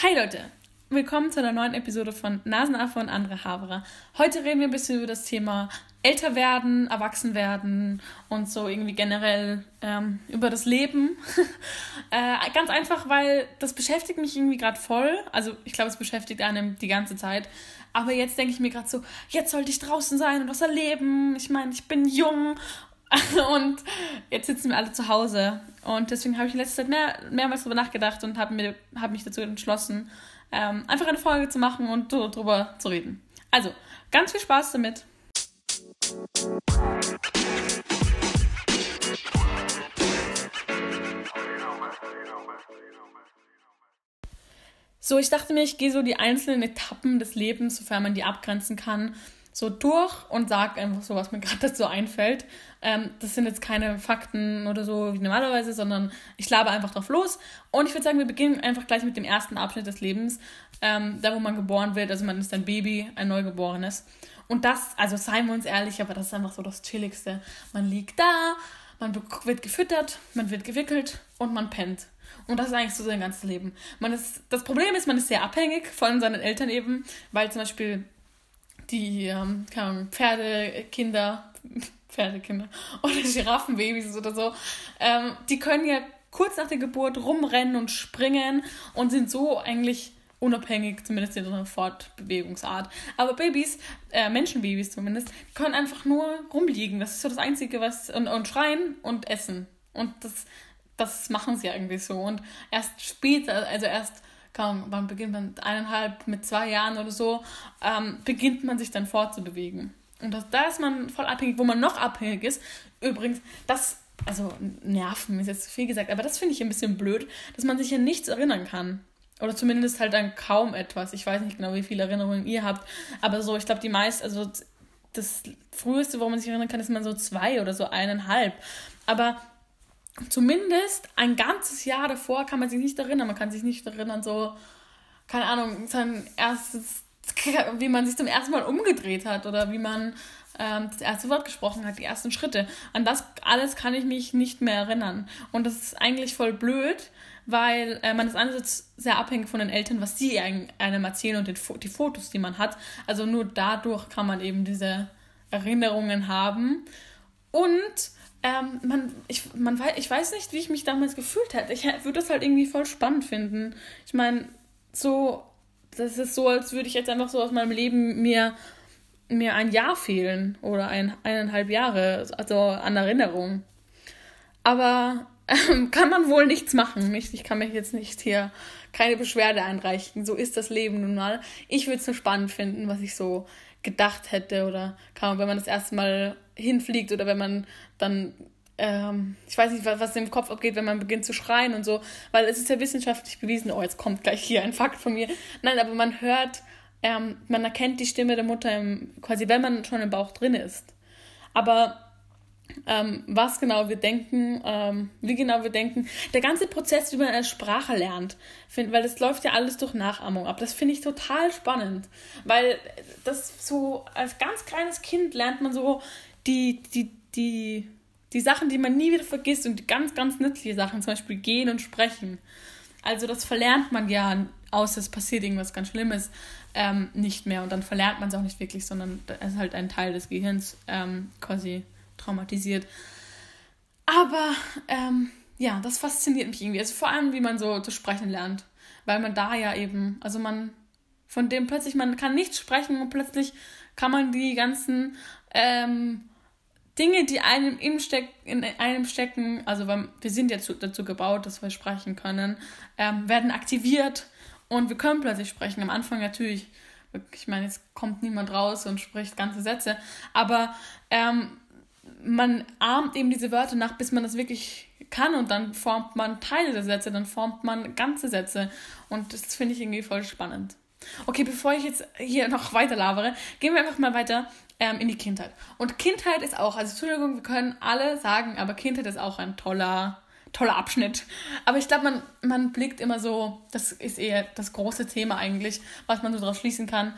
Hi Leute, willkommen zu einer neuen Episode von Nasenaffe und andere Haberer. Heute reden wir ein bisschen über das Thema älter werden, erwachsen werden und so irgendwie generell ähm, über das Leben. äh, ganz einfach, weil das beschäftigt mich irgendwie gerade voll. Also ich glaube, es beschäftigt einem die ganze Zeit. Aber jetzt denke ich mir gerade so, jetzt sollte ich draußen sein und was erleben. Ich meine, ich bin jung und jetzt sitzen wir alle zu Hause. Und deswegen habe ich in letzter Zeit mehr, mehrmals darüber nachgedacht und habe hab mich dazu entschlossen, ähm, einfach eine Folge zu machen und so drüber zu reden. Also, ganz viel Spaß damit. So, ich dachte mir, ich gehe so die einzelnen Etappen des Lebens, sofern man die abgrenzen kann, so durch und sage einfach so, was mir gerade dazu einfällt. Ähm, das sind jetzt keine Fakten oder so wie normalerweise, sondern ich labe einfach drauf los. Und ich würde sagen, wir beginnen einfach gleich mit dem ersten Abschnitt des Lebens, ähm, da wo man geboren wird. Also man ist ein Baby, ein Neugeborenes. Und das, also seien wir uns ehrlich, aber das ist einfach so das Chilligste. Man liegt da, man wird gefüttert, man wird gewickelt und man pennt. Und das ist eigentlich so sein ganzes Leben. Man ist, das Problem ist, man ist sehr abhängig von seinen Eltern eben, weil zum Beispiel die ähm, Pferdekinder, Pferdekinder oder Giraffenbabys oder so, ähm, die können ja kurz nach der Geburt rumrennen und springen und sind so eigentlich unabhängig, zumindest in ihrer Fortbewegungsart. Aber Babys, äh, Menschenbabys zumindest, können einfach nur rumliegen. Das ist so das Einzige, was. Und, und schreien und essen. Und das, das machen sie eigentlich so. Und erst später, also erst kaum, wann beginnt man, eineinhalb, mit zwei Jahren oder so, ähm, beginnt man sich dann fortzubewegen. Und das, da ist man voll abhängig, wo man noch abhängig ist. Übrigens, das, also Nerven ist jetzt viel gesagt, aber das finde ich ein bisschen blöd, dass man sich an nichts erinnern kann. Oder zumindest halt an kaum etwas. Ich weiß nicht genau, wie viele Erinnerungen ihr habt, aber so, ich glaube, die meisten, also das früheste, woran man sich erinnern kann, ist man so zwei oder so eineinhalb. Aber zumindest ein ganzes Jahr davor kann man sich nicht erinnern. Man kann sich nicht erinnern, so, keine Ahnung, sein erstes, wie man sich zum ersten Mal umgedreht hat oder wie man ähm, das erste Wort gesprochen hat, die ersten Schritte. An das alles kann ich mich nicht mehr erinnern. Und das ist eigentlich voll blöd, weil äh, man ist einerseits sehr abhängig von den Eltern, was sie einem erzählen und den, die Fotos, die man hat. Also nur dadurch kann man eben diese Erinnerungen haben. Und ähm, man, ich, man weiß, ich weiß nicht, wie ich mich damals gefühlt hätte. Ich würde das halt irgendwie voll spannend finden. Ich meine, so, das ist so, als würde ich jetzt einfach so aus meinem Leben mir, mir ein Jahr fehlen oder ein, eineinhalb Jahre, also an Erinnerung. Aber ähm, kann man wohl nichts machen. Ich, ich kann mich jetzt nicht hier keine Beschwerde einreichen. So ist das Leben nun mal. Ich würde es nur spannend finden, was ich so gedacht hätte oder kann wenn man das erste Mal hinfliegt oder wenn man dann ähm, ich weiß nicht, was, im Kopf abgeht, wenn man beginnt zu schreien und so, weil es ist ja wissenschaftlich bewiesen, oh, jetzt kommt gleich hier ein Fakt von mir. Nein, aber man hört, ähm, man erkennt die Stimme der Mutter im, quasi, wenn man schon im Bauch drin ist. Aber ähm, was genau wir denken, ähm, wie genau wir denken. Der ganze Prozess, wie man eine Sprache lernt, find, weil das läuft ja alles durch Nachahmung ab. Das finde ich total spannend, weil das so als ganz kleines Kind lernt man so die, die, die, die Sachen, die man nie wieder vergisst und die ganz, ganz nützliche Sachen, zum Beispiel gehen und sprechen. Also das verlernt man ja, außer es passiert irgendwas ganz Schlimmes, ähm, nicht mehr. Und dann verlernt man es auch nicht wirklich, sondern es ist halt ein Teil des Gehirns ähm, quasi traumatisiert. Aber ähm, ja, das fasziniert mich irgendwie. Also vor allem, wie man so zu sprechen lernt. Weil man da ja eben, also man von dem plötzlich, man kann nicht sprechen und plötzlich kann man die ganzen ähm, Dinge, die einem im Steck, in einem stecken, also wir sind ja dazu gebaut, dass wir sprechen können, ähm, werden aktiviert und wir können plötzlich sprechen. Am Anfang natürlich, ich meine, es kommt niemand raus und spricht ganze Sätze, aber ähm, man ahmt eben diese Wörter nach, bis man das wirklich kann und dann formt man Teile der Sätze, dann formt man ganze Sätze und das finde ich irgendwie voll spannend. Okay, bevor ich jetzt hier noch weiter labere, gehen wir einfach mal weiter ähm, in die Kindheit. Und Kindheit ist auch, also Entschuldigung, wir können alle sagen, aber Kindheit ist auch ein toller, toller Abschnitt. Aber ich glaube, man, man blickt immer so, das ist eher das große Thema eigentlich, was man so daraus schließen kann.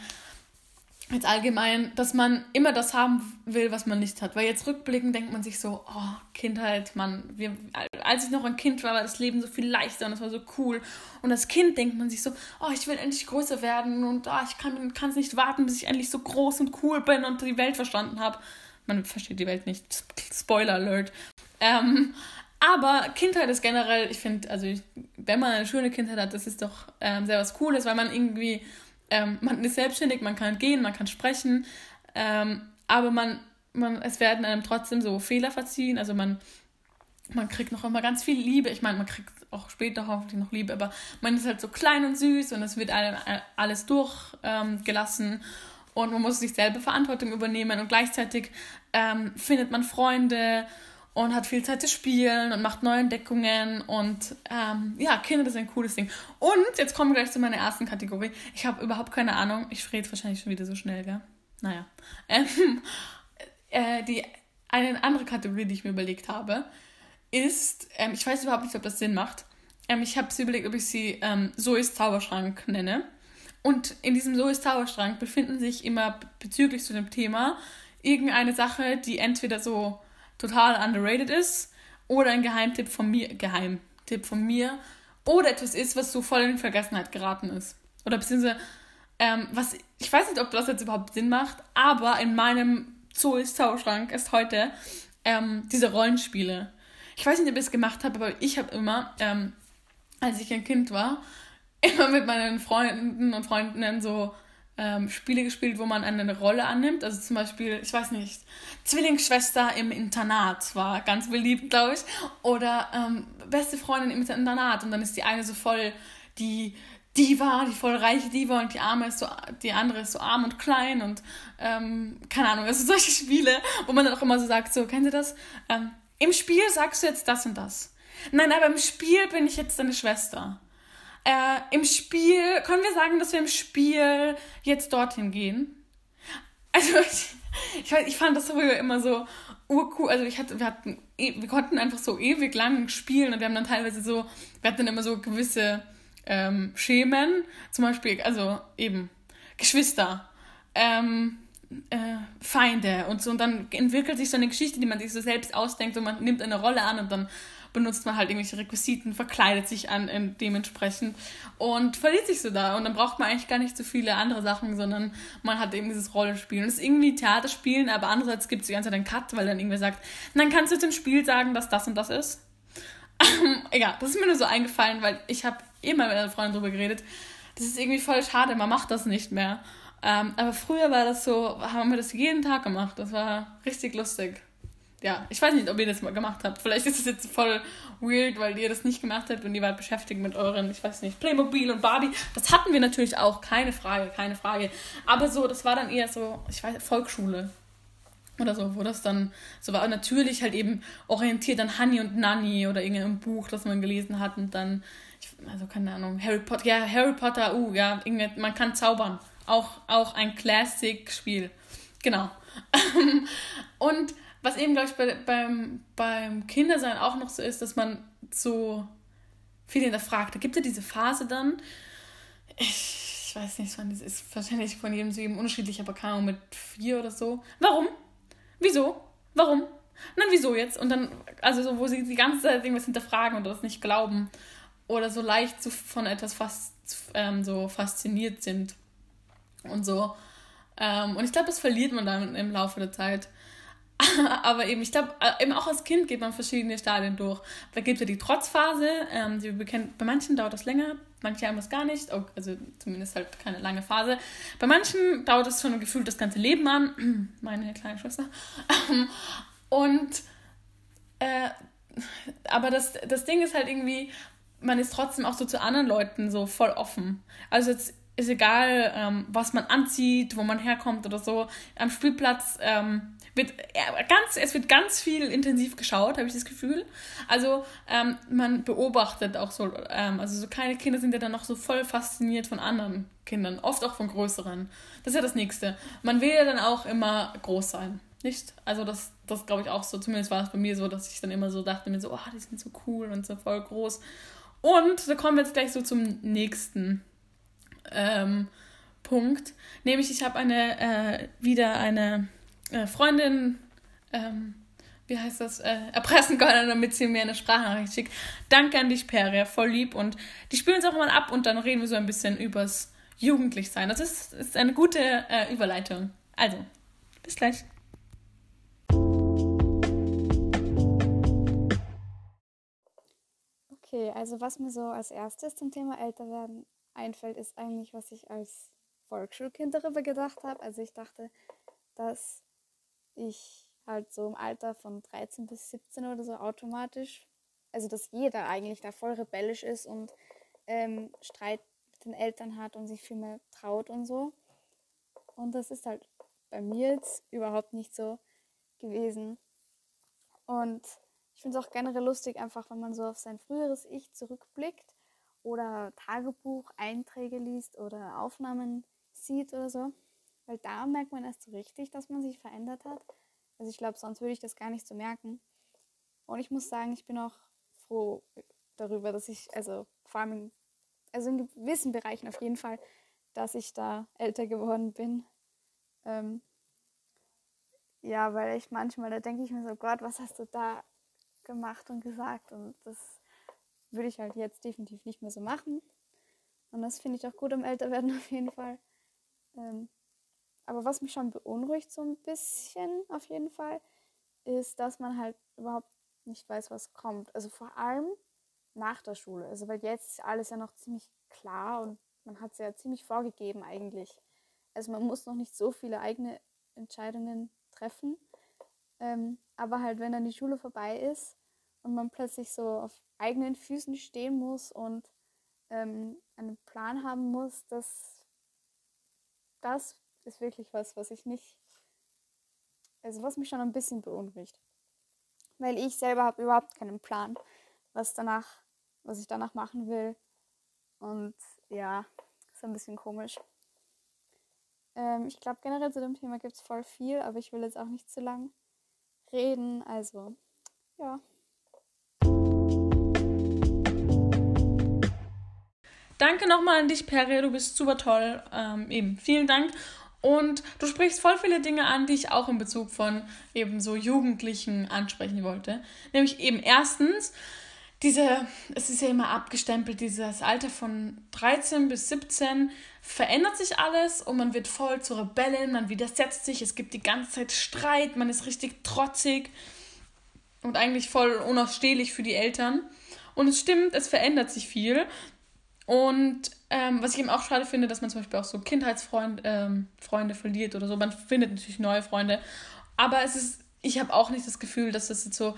Jetzt allgemein, dass man immer das haben will, was man nicht hat. Weil jetzt rückblickend denkt man sich so, oh, Kindheit, Mann, wir, als ich noch ein Kind war, war das Leben so viel leichter und das war so cool. Und als Kind denkt man sich so, oh, ich will endlich größer werden und oh, ich kann es nicht warten, bis ich endlich so groß und cool bin und die Welt verstanden habe. Man versteht die Welt nicht. Spoiler Alert. Ähm, aber Kindheit ist generell, ich finde, also ich, wenn man eine schöne Kindheit hat, das ist doch ähm, sehr was Cooles, weil man irgendwie ähm, man ist selbstständig, man kann gehen, man kann sprechen, ähm, aber man, man, es werden einem trotzdem so Fehler verziehen. Also man, man kriegt noch immer ganz viel Liebe. Ich meine, man kriegt auch später hoffentlich noch Liebe, aber man ist halt so klein und süß und es wird einem alles durchgelassen. Ähm, und man muss sich selber Verantwortung übernehmen und gleichzeitig ähm, findet man Freunde und hat viel Zeit zu spielen und macht neue Entdeckungen und ähm, ja, Kinder, das ist ein cooles Ding. Und jetzt kommen wir gleich zu meiner ersten Kategorie. Ich habe überhaupt keine Ahnung, ich rede wahrscheinlich schon wieder so schnell, gell? Naja. Ähm, äh, die, eine andere Kategorie, die ich mir überlegt habe, ist, ähm, ich weiß überhaupt nicht, ob das Sinn macht. Ähm, ich habe sie überlegt, ob ich sie ähm, Zoes Zauberschrank nenne. Und in diesem Zoes Zauberschrank befinden sich immer bezüglich zu dem Thema irgendeine Sache, die entweder so total underrated ist oder ein Geheimtipp von mir, Geheimtipp von mir oder etwas ist, was so voll in Vergessenheit geraten ist. Oder beziehungsweise, ähm, was, ich weiß nicht, ob das jetzt überhaupt Sinn macht, aber in meinem Zoo ist Zauberschrank ist heute ähm, diese Rollenspiele. Ich weiß nicht, ob ich es gemacht habe, aber ich habe immer, ähm, als ich ein Kind war, immer mit meinen Freunden und Freundinnen so ähm, Spiele gespielt, wo man eine Rolle annimmt. Also zum Beispiel, ich weiß nicht, Zwillingsschwester im Internat war ganz beliebt, glaube ich. Oder ähm, beste Freundin im Internat. Und dann ist die eine so voll die Diva, die voll reiche Diva und die arme ist so, die andere ist so arm und klein und ähm, keine Ahnung, also solche Spiele, wo man dann auch immer so sagt, so, kennen Sie das? Ähm, Im Spiel sagst du jetzt das und das. Nein, aber im Spiel bin ich jetzt deine Schwester. Äh, Im Spiel, können wir sagen, dass wir im Spiel jetzt dorthin gehen? Also, ich, ich, ich fand das früher immer so urcool. Also, ich hatte, wir hatten, e, wir konnten einfach so ewig lang spielen und wir haben dann teilweise so, wir hatten dann immer so gewisse ähm, Schemen. Zum Beispiel, also eben Geschwister. Ähm, äh, Feinde und so und dann entwickelt sich so eine Geschichte, die man sich so selbst ausdenkt und man nimmt eine Rolle an und dann benutzt man halt irgendwelche Requisiten, verkleidet sich an äh, dementsprechend und verliert sich so da. Und dann braucht man eigentlich gar nicht so viele andere Sachen, sondern man hat eben dieses Rollenspiel. Und es ist irgendwie Theaterspielen, aber andererseits gibt es die ganze Zeit einen Cut, weil dann irgendwer sagt, dann kannst du zum Spiel sagen, dass das und das ist. Egal, das ist mir nur so eingefallen, weil ich habe eh mal mit einer Freundin drüber geredet. Das ist irgendwie voll schade, man macht das nicht mehr. Ähm, aber früher war das so, haben wir das jeden Tag gemacht. Das war richtig lustig ja, ich weiß nicht, ob ihr das mal gemacht habt. Vielleicht ist es jetzt voll weird, weil ihr das nicht gemacht habt und ihr wart beschäftigt mit euren, ich weiß nicht, Playmobil und Barbie. Das hatten wir natürlich auch, keine Frage, keine Frage. Aber so, das war dann eher so, ich weiß, Volksschule oder so, wo das dann so war. Und natürlich halt eben orientiert an Honey und Nanny oder irgendeinem Buch, das man gelesen hat und dann, ich, also keine Ahnung, Harry Potter, ja, Harry Potter, uh, ja, man kann zaubern. Auch, auch ein Classic-Spiel. Genau. und was eben, glaube ich, bei, beim, beim Kindersein auch noch so ist, dass man so viel hinterfragt. Da gibt es ja diese Phase dann, ich, ich weiß nicht, wann das ist, wahrscheinlich von jedem zu jedem unterschiedlich, aber keine Ahnung, mit vier oder so. Warum? Wieso? Warum? Nein, wieso jetzt? Und dann, also so, wo sie die ganze Zeit irgendwas hinterfragen und das nicht glauben oder so leicht so von etwas fast ähm, so fasziniert sind und so. Ähm, und ich glaube, das verliert man dann im Laufe der Zeit. aber eben, ich glaube, äh, eben auch als Kind geht man verschiedene Stadien durch. Da gibt es ja die Trotzphase, ähm, die bekennt, bei manchen dauert das länger, manche haben das gar nicht, also zumindest halt keine lange Phase. Bei manchen dauert das schon gefühlt das ganze Leben an, meine kleine Schwester. Und, äh, aber das, das Ding ist halt irgendwie, man ist trotzdem auch so zu anderen Leuten so voll offen. Also jetzt ist egal, ähm, was man anzieht, wo man herkommt oder so. Am Spielplatz ähm, wird ganz, es wird ganz viel intensiv geschaut, habe ich das Gefühl. Also ähm, man beobachtet auch so, ähm, also so kleine Kinder sind ja dann noch so voll fasziniert von anderen Kindern, oft auch von größeren. Das ist ja das Nächste. Man will ja dann auch immer groß sein, nicht? Also das, das glaube ich auch so, zumindest war es bei mir so, dass ich dann immer so dachte mir so, oh, die sind so cool und so voll groß. Und da kommen wir jetzt gleich so zum nächsten ähm, Punkt, nämlich ich habe eine äh, wieder eine äh, Freundin, ähm, wie heißt das, äh, erpressen können, damit sie mir eine Sprachnachricht schickt. Danke an dich, Peria, voll lieb. Und die spielen uns auch mal ab und dann reden wir so ein bisschen übers Jugendlichsein. Das ist, ist eine gute äh, Überleitung. Also, bis gleich. Okay, also was mir so als erstes zum Thema Älterwerden einfällt, ist eigentlich, was ich als Volksschulkind darüber gedacht habe. Also ich dachte, dass ich halt so im Alter von 13 bis 17 oder so automatisch, also dass jeder eigentlich da voll rebellisch ist und ähm, Streit mit den Eltern hat und sich viel mehr traut und so. Und das ist halt bei mir jetzt überhaupt nicht so gewesen. Und ich finde es auch generell lustig, einfach wenn man so auf sein früheres Ich zurückblickt oder Tagebuch-Einträge liest oder Aufnahmen sieht oder so. Weil da merkt man erst so richtig, dass man sich verändert hat. Also ich glaube, sonst würde ich das gar nicht so merken. Und ich muss sagen, ich bin auch froh darüber, dass ich, also vor allem in, also in gewissen Bereichen auf jeden Fall, dass ich da älter geworden bin. Ähm, ja, weil ich manchmal, da denke ich mir so, Gott, was hast du da gemacht und gesagt und das würde ich halt jetzt definitiv nicht mehr so machen. Und das finde ich auch gut am Älterwerden auf jeden Fall. Ähm, aber was mich schon beunruhigt so ein bisschen auf jeden Fall, ist, dass man halt überhaupt nicht weiß, was kommt. Also vor allem nach der Schule. Also weil jetzt ist alles ja noch ziemlich klar und man hat es ja ziemlich vorgegeben eigentlich. Also man muss noch nicht so viele eigene Entscheidungen treffen. Ähm, aber halt, wenn dann die Schule vorbei ist und man plötzlich so auf eigenen Füßen stehen muss und ähm, einen Plan haben muss, das, das ist wirklich was, was ich nicht, also was mich schon ein bisschen beunruhigt. Weil ich selber habe überhaupt keinen Plan, was danach, was ich danach machen will. Und ja, ist ein bisschen komisch. Ähm, ich glaube generell zu dem Thema gibt es voll viel, aber ich will jetzt auch nicht zu lang reden. Also, ja. Danke nochmal an dich, Perre. Du bist super toll. Ähm, eben, vielen Dank. Und du sprichst voll viele Dinge an, die ich auch in Bezug von eben so Jugendlichen ansprechen wollte. Nämlich eben erstens, diese, es ist ja immer abgestempelt, dieses Alter von 13 bis 17 verändert sich alles und man wird voll zur Rebellin, man widersetzt sich, es gibt die ganze Zeit Streit, man ist richtig trotzig und eigentlich voll unausstehlich für die Eltern. Und es stimmt, es verändert sich viel. Und ähm, was ich eben auch schade finde, dass man zum Beispiel auch so Kindheitsfreunde ähm, verliert oder so. Man findet natürlich neue Freunde. Aber es ist, ich habe auch nicht das Gefühl, dass das jetzt so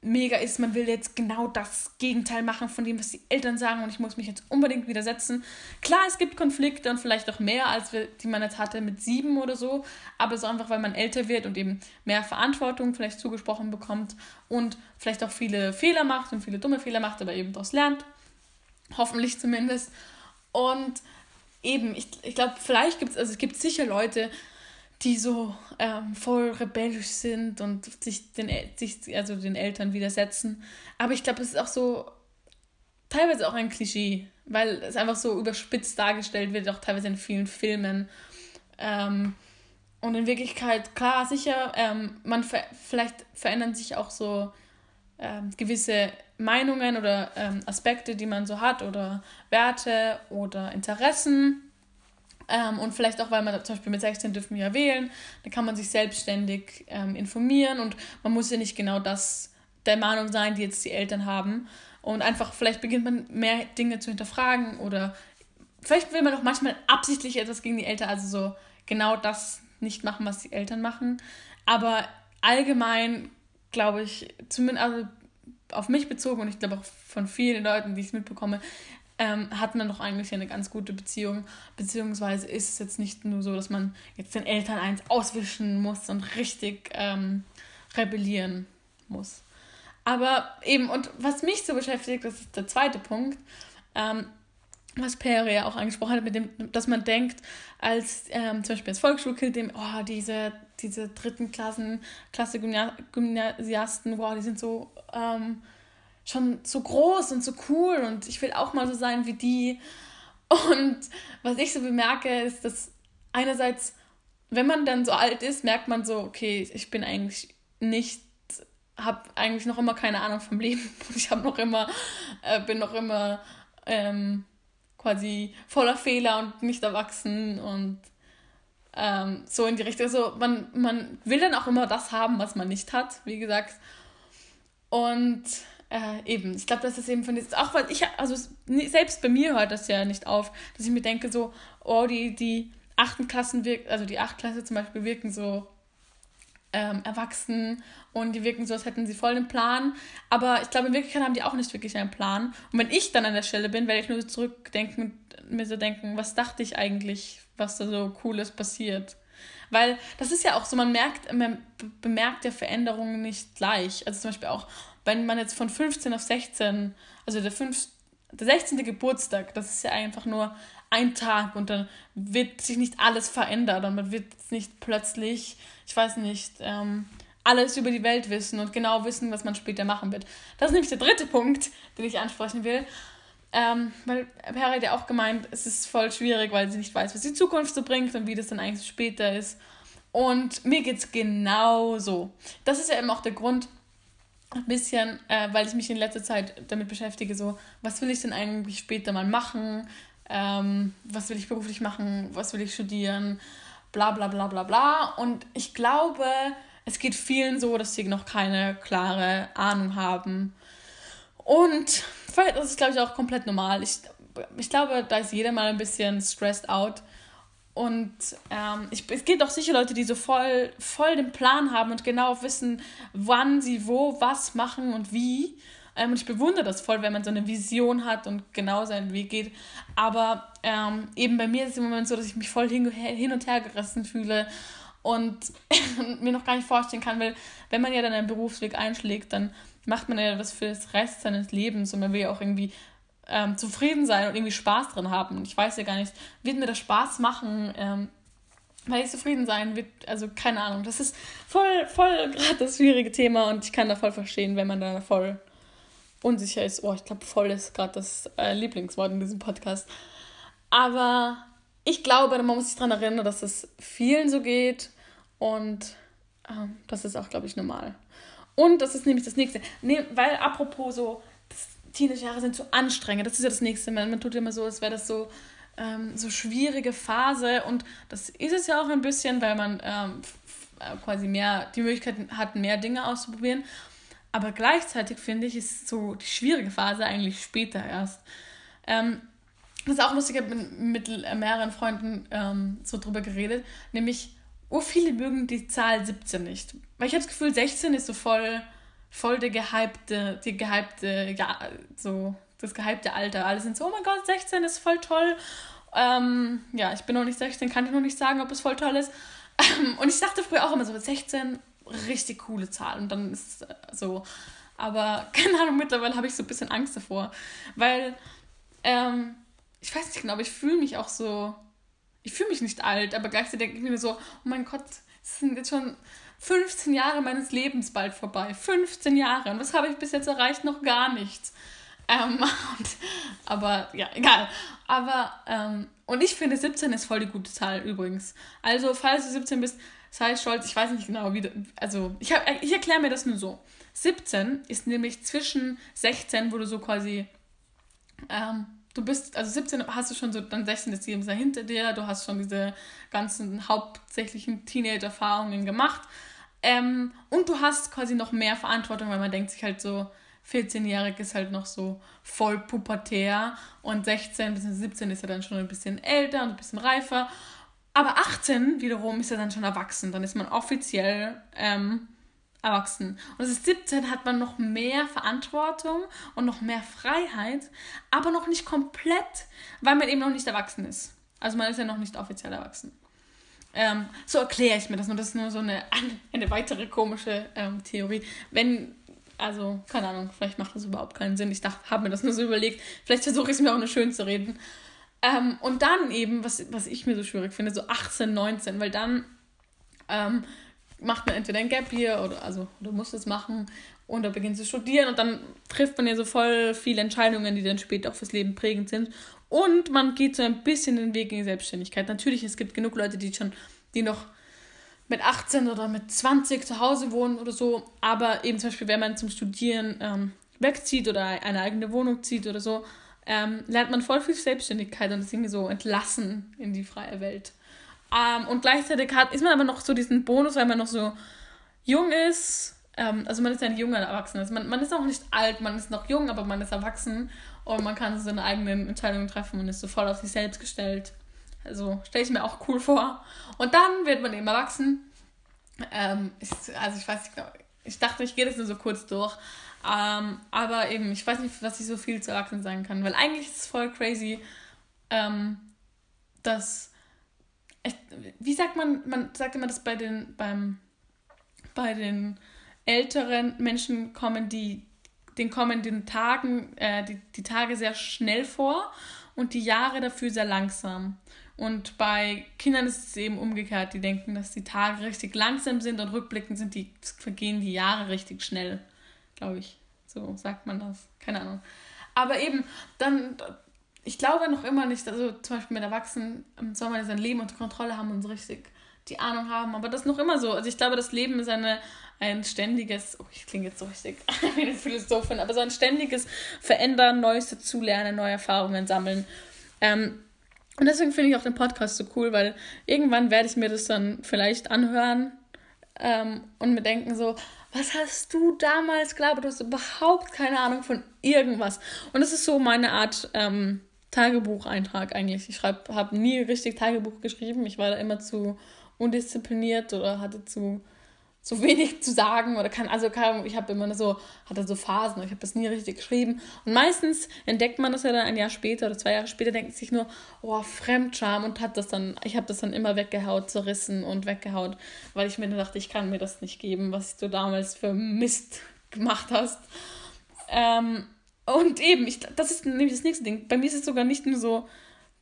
mega ist, man will jetzt genau das Gegenteil machen von dem, was die Eltern sagen und ich muss mich jetzt unbedingt widersetzen. Klar, es gibt Konflikte und vielleicht auch mehr, als wir, die man jetzt hatte mit sieben oder so, aber so einfach, weil man älter wird und eben mehr Verantwortung vielleicht zugesprochen bekommt und vielleicht auch viele Fehler macht und viele dumme Fehler macht, aber eben daraus lernt. Hoffentlich zumindest. Und eben, ich, ich glaube, vielleicht gibt es, also es gibt sicher Leute, die so ähm, voll rebellisch sind und sich den, sich, also den Eltern widersetzen. Aber ich glaube, es ist auch so teilweise auch ein Klischee, weil es einfach so überspitzt dargestellt wird, auch teilweise in vielen Filmen. Ähm, und in Wirklichkeit, klar, sicher, ähm, man ver vielleicht verändern sich auch so ähm, gewisse Meinungen oder ähm, Aspekte, die man so hat oder Werte oder Interessen. Ähm, und vielleicht auch, weil man zum Beispiel mit 16 dürfen wir ja wählen, dann kann man sich selbstständig ähm, informieren und man muss ja nicht genau das der Meinung sein, die jetzt die Eltern haben. Und einfach, vielleicht beginnt man mehr Dinge zu hinterfragen oder vielleicht will man auch manchmal absichtlich etwas gegen die Eltern, also so genau das nicht machen, was die Eltern machen. Aber allgemein glaube ich, zumindest also auf mich bezogen und ich glaube auch von vielen Leuten, die ich mitbekomme, ähm, hat man doch eigentlich eine ganz gute Beziehung. Beziehungsweise ist es jetzt nicht nur so, dass man jetzt den Eltern eins auswischen muss und richtig ähm, rebellieren muss. Aber eben, und was mich so beschäftigt, das ist der zweite Punkt, ähm, was Pere ja auch angesprochen hat, mit dem, dass man denkt, als ähm, zum Beispiel als Volksschulkind, dem, oh, diese, diese dritten Klassen, Klasse Gymnasiasten, wow, die sind so ähm, schon so groß und so cool und ich will auch mal so sein wie die. Und was ich so bemerke, ist, dass einerseits, wenn man dann so alt ist, merkt man so, okay, ich bin eigentlich nicht, habe eigentlich noch immer keine Ahnung vom Leben. Ich habe noch immer, äh, bin noch immer ähm, quasi voller Fehler und nicht erwachsen und ähm, so in die Richtung. Also man, man will dann auch immer das haben, was man nicht hat, wie gesagt. Und äh, eben, ich glaube, das ist eben von jetzt, auch weil ich, also selbst bei mir hört das ja nicht auf, dass ich mir denke, so, oh, die, die achten Klassen wirken, also die acht Klasse zum Beispiel wirken so ähm, erwachsen und die wirken so, als hätten sie voll den Plan. Aber ich glaube, in Wirklichkeit haben die auch nicht wirklich einen Plan. Und wenn ich dann an der Stelle bin, werde ich nur so zurückdenken und mir so denken, was dachte ich eigentlich, was da so Cooles passiert. Weil das ist ja auch so, man merkt, man bemerkt ja Veränderungen nicht gleich. Also zum Beispiel auch, wenn man jetzt von 15 auf 16, also der, 5, der 16. Geburtstag, das ist ja einfach nur ein Tag und dann wird sich nicht alles verändern und man wird nicht plötzlich, ich weiß nicht, ähm, alles über die Welt wissen und genau wissen, was man später machen wird. Das ist nämlich der dritte Punkt, den ich ansprechen will. Ähm, weil Perry hat ja auch gemeint, es ist voll schwierig, weil sie nicht weiß, was die Zukunft so bringt und wie das dann eigentlich später ist. Und mir geht es genauso. Das ist ja eben auch der Grund, ein bisschen, äh, weil ich mich in letzter Zeit damit beschäftige, so, was will ich denn eigentlich später mal machen? Ähm, was will ich beruflich machen? Was will ich studieren? Bla bla bla bla bla. Und ich glaube, es geht vielen so, dass sie noch keine klare Ahnung haben. Und das ist, glaube ich, auch komplett normal. Ich, ich glaube, da ist jeder mal ein bisschen stressed out. Und ähm, ich, es gibt auch sicher Leute, die so voll, voll den Plan haben und genau wissen, wann sie wo, was machen und wie. Ähm, und ich bewundere das voll, wenn man so eine Vision hat und genau seinen Weg geht. Aber ähm, eben bei mir ist es im Moment so, dass ich mich voll hin, hin und her gerissen fühle und mir noch gar nicht vorstellen kann, weil wenn man ja dann einen Berufsweg einschlägt, dann macht man ja das für das Rest seines Lebens und man will ja auch irgendwie ähm, zufrieden sein und irgendwie Spaß drin haben. Und ich weiß ja gar nicht, wird mir das Spaß machen, ähm, weil ich zufrieden sein wird, also keine Ahnung. Das ist voll, voll gerade das schwierige Thema und ich kann da voll verstehen, wenn man da voll unsicher ist. Oh, ich glaube, voll ist gerade das äh, Lieblingswort in diesem Podcast. Aber ich glaube, man muss sich daran erinnern, dass es vielen so geht und ähm, das ist auch, glaube ich, normal. Und das ist nämlich das nächste. Nee, weil apropos so, Teenagerjahre sind so anstrengend, das ist ja das nächste. Man, man tut immer so, als wäre das so, ähm, so schwierige Phase und das ist es ja auch ein bisschen, weil man ähm, äh, quasi mehr die Möglichkeit hat, mehr Dinge auszuprobieren. Aber gleichzeitig finde ich, ist so die schwierige Phase eigentlich später erst. Ähm, das ist auch lustig, ich habe mit, mit mehreren Freunden ähm, so drüber geredet, nämlich oh, viele mögen die Zahl 17 nicht. Weil ich habe das Gefühl, 16 ist so voll, voll der gehypte, die gehypte, ja, so das gehypte Alter. Alle sind so, oh mein Gott, 16 ist voll toll. Ähm, ja, ich bin noch nicht 16, kann dir noch nicht sagen, ob es voll toll ist. Ähm, und ich dachte früher auch immer so, 16, richtig coole Zahl. Und dann ist es so. Aber keine Ahnung, mittlerweile habe ich so ein bisschen Angst davor. Weil, ähm, ich weiß nicht genau, aber ich fühle mich auch so ich fühle mich nicht alt, aber gleichzeitig denke ich mir so, oh mein Gott, es sind jetzt schon 15 Jahre meines Lebens bald vorbei. 15 Jahre. Und was habe ich bis jetzt erreicht? Noch gar nichts. Ähm, und, aber ja, egal. Aber, ähm, und ich finde 17 ist voll die gute Zahl übrigens. Also, falls du 17 bist, sei stolz, ich weiß nicht genau, wie du, also, ich, ich erkläre mir das nur so. 17 ist nämlich zwischen 16, wo du so quasi ähm, du bist, also 17 hast du schon so dein 16. Lebensjahr hinter dir, du hast schon diese ganzen hauptsächlichen Teenage-Erfahrungen gemacht. Ähm, und du hast quasi noch mehr Verantwortung, weil man denkt sich halt so, 14-jährig ist halt noch so voll pubertär und 16 bis 17 ist ja dann schon ein bisschen älter und ein bisschen reifer. Aber 18 wiederum ist ja dann schon erwachsen, dann ist man offiziell ähm, erwachsen. Und das ist 17 hat man noch mehr Verantwortung und noch mehr Freiheit, aber noch nicht komplett, weil man eben noch nicht erwachsen ist. Also man ist ja noch nicht offiziell erwachsen. Ähm, so erkläre ich mir das nur. Das ist nur so eine, eine weitere komische ähm, Theorie. Wenn, also, keine Ahnung, vielleicht macht das überhaupt keinen Sinn. Ich habe mir das nur so überlegt. Vielleicht versuche ich es mir auch nur schön zu reden. Ähm, und dann eben, was, was ich mir so schwierig finde, so 18, 19, weil dann ähm, macht man entweder ein Gap Year oder also du musst es machen und dann beginnt zu studieren und dann trifft man ja so voll viele Entscheidungen, die dann später auch fürs Leben prägend sind. Und man geht so ein bisschen den Weg in die Selbstständigkeit. Natürlich, es gibt genug Leute, die schon, die noch mit 18 oder mit 20 zu Hause wohnen oder so, aber eben zum Beispiel, wenn man zum Studieren ähm, wegzieht oder eine eigene Wohnung zieht oder so, ähm, lernt man voll viel Selbstständigkeit und ist irgendwie so entlassen in die freie Welt. Ähm, und gleichzeitig hat, ist man aber noch so diesen Bonus, weil man noch so jung ist. Ähm, also man ist ja ein junger Erwachsener. Also man, man ist auch nicht alt, man ist noch jung, aber man ist erwachsen und man kann so seine eigenen Entscheidungen treffen und ist so voll auf sich selbst gestellt. Also stelle ich mir auch cool vor. Und dann wird man eben erwachsen. Ähm, ich, also ich weiß nicht, ich dachte, ich gehe das nur so kurz durch. Ähm, aber eben, ich weiß nicht, was ich so viel zu Erwachsenen sagen kann, weil eigentlich ist es voll crazy, ähm, dass, wie sagt man, man sagt immer, dass bei den, beim, bei den älteren Menschen kommen die, den kommen den Tagen, äh, die, die Tage sehr schnell vor und die Jahre dafür sehr langsam. Und bei Kindern ist es eben umgekehrt. Die denken, dass die Tage richtig langsam sind und rückblickend sind die, vergehen die Jahre richtig schnell glaube ich. So sagt man das. Keine Ahnung. Aber eben, dann, ich glaube noch immer nicht, also zum Beispiel mit Erwachsenen soll man sein Leben unter Kontrolle haben und so richtig die Ahnung haben, aber das noch immer so. Also ich glaube, das Leben ist eine, ein ständiges, oh, ich klinge jetzt so richtig wie eine Philosophin, aber so ein ständiges Verändern, Neues dazulernen, neue Erfahrungen sammeln. Ähm, und deswegen finde ich auch den Podcast so cool, weil irgendwann werde ich mir das dann vielleicht anhören ähm, und mir denken so, was hast du damals geglaubt? Du hast überhaupt keine Ahnung von irgendwas. Und das ist so meine Art ähm, Tagebucheintrag eigentlich. Ich habe nie richtig Tagebuch geschrieben. Ich war da immer zu undiszipliniert oder hatte zu so wenig zu sagen oder kann, also kann, ich habe immer so, hatte so Phasen, ich habe das nie richtig geschrieben. Und meistens entdeckt man das ja dann ein Jahr später oder zwei Jahre später, denkt sich nur, oh, Fremdscham und hat das dann, ich habe das dann immer weggehaut, zerrissen und weggehaut, weil ich mir dann dachte, ich kann mir das nicht geben, was du damals für Mist gemacht hast. Ähm, und eben, ich, das ist nämlich das nächste Ding. Bei mir ist es sogar nicht nur so,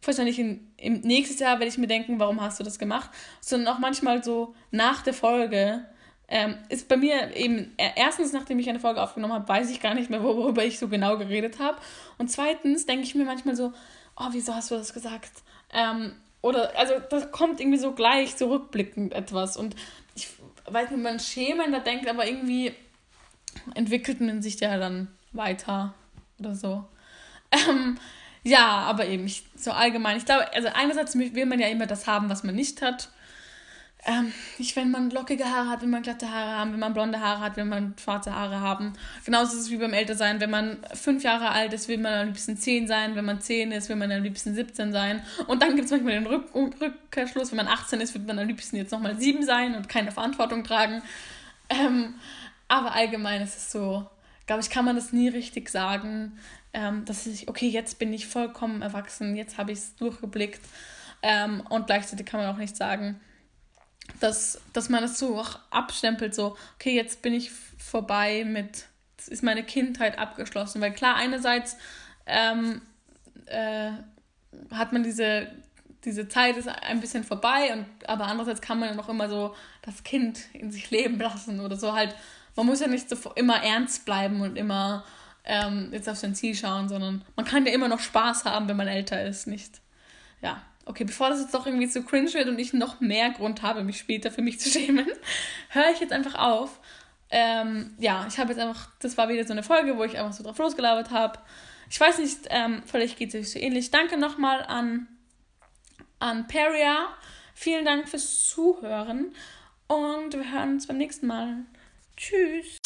wahrscheinlich in, im nächsten Jahr werde ich mir denken, warum hast du das gemacht, sondern auch manchmal so nach der Folge ähm, ist bei mir eben, äh, erstens, nachdem ich eine Folge aufgenommen habe, weiß ich gar nicht mehr, worüber ich so genau geredet habe. Und zweitens denke ich mir manchmal so, oh, wieso hast du das gesagt? Ähm, oder, also, das kommt irgendwie so gleich zurückblickend etwas. Und ich weiß nicht, man schämender denkt, aber irgendwie entwickelt man sich ja dann weiter oder so. Ähm, ja, aber eben, ich, so allgemein. Ich glaube, also einerseits will man ja immer das haben, was man nicht hat ähm, nicht, wenn man lockige Haare hat, wenn man glatte Haare haben, wenn man blonde Haare hat, wenn man schwarze Haare haben. Genauso ist es wie beim Ältersein. Wenn man fünf Jahre alt ist, will man am liebsten zehn sein. Wenn man zehn ist, will man am liebsten 17 sein. Und dann gibt es manchmal den Rück Rückkehrschluss. Wenn man 18 ist, wird man am liebsten jetzt nochmal sieben sein und keine Verantwortung tragen. Ähm, aber allgemein ist es so, glaube ich, kann man das nie richtig sagen, ähm, dass ich, okay, jetzt bin ich vollkommen erwachsen, jetzt habe ich es durchgeblickt. Ähm, und gleichzeitig kann man auch nicht sagen, dass, dass man das so auch abstempelt, so, okay, jetzt bin ich vorbei mit, jetzt ist meine Kindheit abgeschlossen. Weil klar, einerseits ähm, äh, hat man diese, diese Zeit ist ein bisschen vorbei, und, aber andererseits kann man ja noch immer so das Kind in sich leben lassen oder so halt. Man muss ja nicht so immer ernst bleiben und immer ähm, jetzt auf sein Ziel schauen, sondern man kann ja immer noch Spaß haben, wenn man älter ist, nicht? Ja, okay, bevor das jetzt doch irgendwie zu cringe wird und ich noch mehr Grund habe, mich später für mich zu schämen, höre ich jetzt einfach auf. Ähm, ja, ich habe jetzt einfach, das war wieder so eine Folge, wo ich einfach so drauf losgelabert habe. Ich weiß nicht, ähm, vielleicht geht es euch so ähnlich. Danke nochmal an, an Peria. Vielen Dank fürs Zuhören und wir hören uns beim nächsten Mal. Tschüss.